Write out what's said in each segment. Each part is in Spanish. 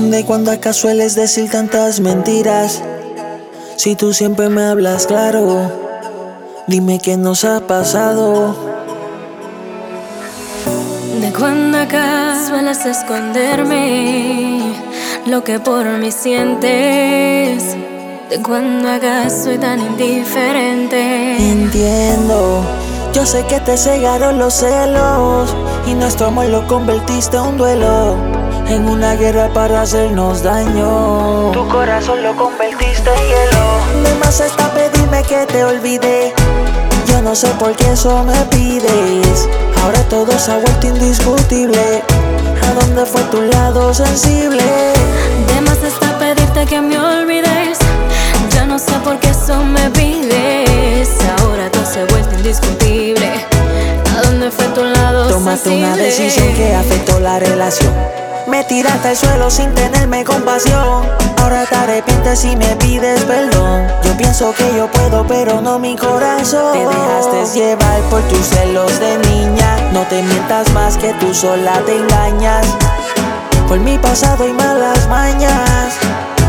¿De cuando acá sueles decir tantas mentiras? Si tú siempre me hablas claro, dime qué nos ha pasado. De cuando acá sueles esconderme lo que por mí sientes. De cuando acá soy tan indiferente. Entiendo, yo sé que te cegaron los celos y nuestro amor lo convertiste en un duelo en una guerra para hacernos daño. Tu corazón lo convertiste en hielo. De más está pedirme que te olvide. Yo no sé por qué eso me pides. Ahora todo se ha vuelto indiscutible. ¿A dónde fue tu lado sensible? De más está pedirte que me olvides. Yo no sé por qué eso me pides. Ahora todo se ha vuelto indiscutible. ¿A dónde fue tu lado Tomaste una decisión que afectó la relación. Me tiraste al suelo sin tenerme compasión. Ahora te arrepientes y me pides perdón. Yo pienso que yo puedo, pero no mi corazón. Te dejaste llevar por tus celos de niña. No te mientas más que tú sola te engañas. Por mi pasado y malas mañas.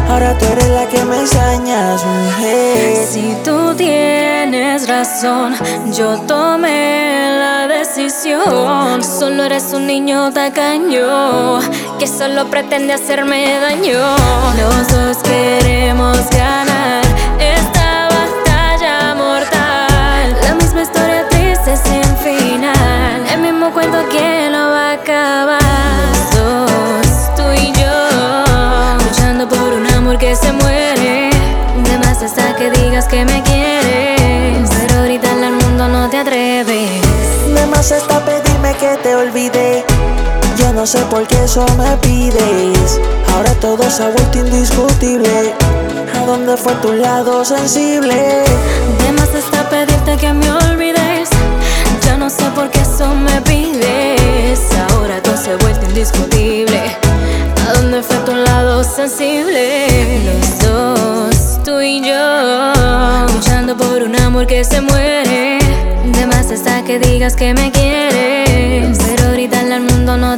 Ahora tú eres la que me ensañas, mujer. Si tú tienes razón, yo tomé la decisión. Solo eres un niño tacaño que solo pretende hacerme daño. Los dos queremos ganar esta batalla mortal. La misma historia triste sin final. El mismo cuento que no va a acabar. Los dos, tú y yo, luchando por un amor que se muere. De más hasta que digas que me quieres. Pero en el mundo no te atreves. De más está pedirme que te olvide. Yo no sé por qué eso me pides. Ahora todo se ha vuelto indiscutible. ¿A dónde fue tu lado sensible? De más está pedirte que me olvides. Yo no sé por qué eso me pides. Ahora todo se ha vuelto indiscutible. ¿A dónde fue tu lado sensible? Los dos, tú y yo, luchando por un amor que se muere. De más hasta que digas que me quieres.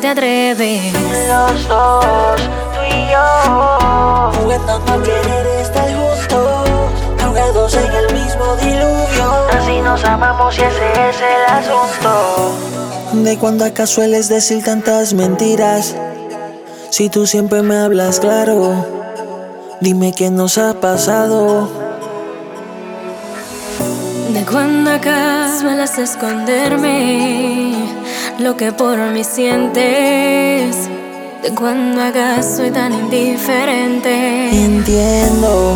Te atreves. Los dos, tú y yo. Jugando a querer estar juntos. Ahogados en el mismo diluvio. Así nos amamos y ese es el asunto. ¿De cuando acá sueles decir tantas mentiras? Si tú siempre me hablas claro, dime qué nos ha pasado. De cuando acá sueles esconderme lo que por mí sientes. De cuando acá soy tan indiferente. Entiendo,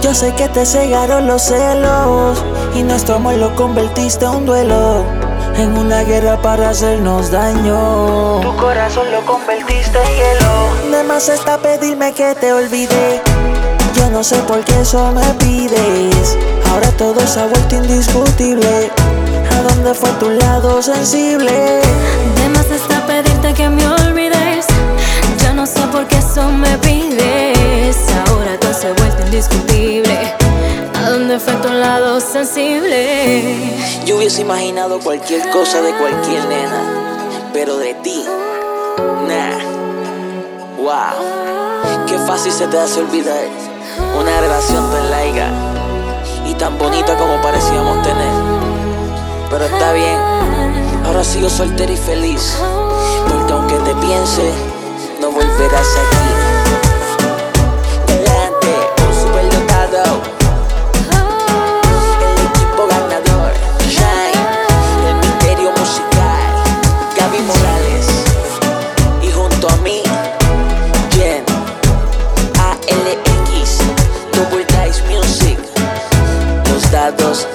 yo sé que te cegaron los celos y nuestro amor lo convertiste en un duelo. En una guerra para hacernos daño. Tu corazón lo convertiste en hielo. De más está pedirme que te olvide. Yo no sé por qué eso me pides. Ahora todo se ha vuelto indiscutible. ¿A dónde fue tu lado sensible? De más está pedirte que me olvides. Yo no sé por qué eso me pides. Ahora todo se ha vuelto indiscutible. ¿A dónde fue tu lado sensible? Yo hubiese imaginado cualquier cosa de cualquier nena, pero de ti, nah. Wow, qué fácil se te hace olvidar una relación tan larga y tan bonita como parecíamos tener. Pero está bien, ahora sigo soltera y feliz, porque aunque te piense, no volverás aquí. Delante, un superdotado. El equipo ganador, Shine, el misterio musical, Gaby Morales. Y junto a mí, Jen, ALX, Double Dice Music, los dados